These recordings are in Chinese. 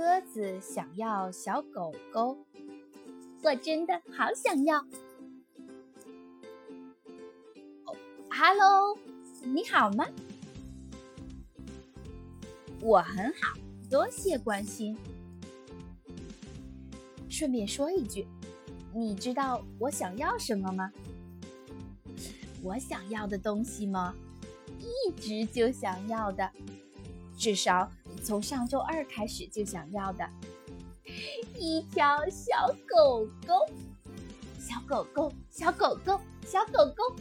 鸽子想要小狗狗，我真的好想要。哦，Hello，你好吗？我很好，多谢关心。顺便说一句，你知道我想要什么吗？我想要的东西吗？一直就想要的，至少从上周二开始就想要的，一条小狗狗，小狗狗，小狗狗，小狗狗。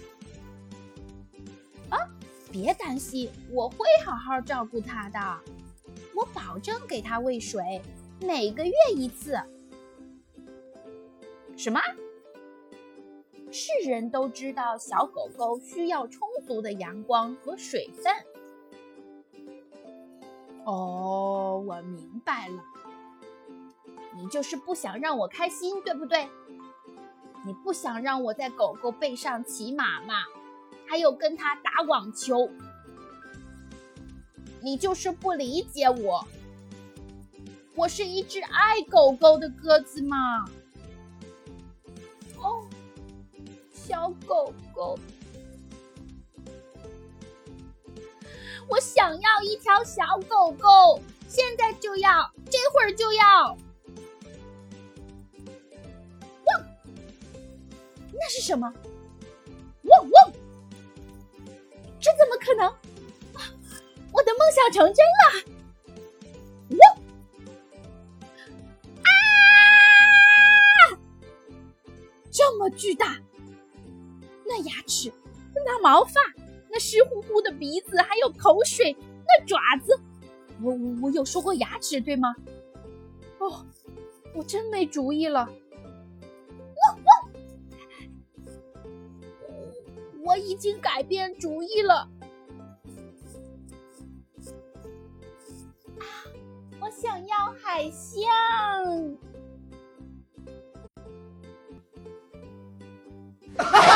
啊，别担心，我会好好照顾它的，我保证给它喂水，每个月一次。什么？是人都知道小狗狗需要充足的阳光和水分。哦，我明白了，你就是不想让我开心，对不对？你不想让我在狗狗背上骑马嘛，还有跟它打网球。你就是不理解我，我是一只爱狗狗的鸽子嘛。哦。小狗狗，我想要一条小狗狗，现在就要，这会儿就要。汪，那是什么？汪汪，这怎么可能？啊我的梦想成真了！汪，啊，这么巨大！那牙齿，那毛发，那湿乎乎的鼻子，还有口水，那爪子，我我我有说过牙齿对吗？哦，我真没主意了。我我我已经改变主意了。啊，我想要海象。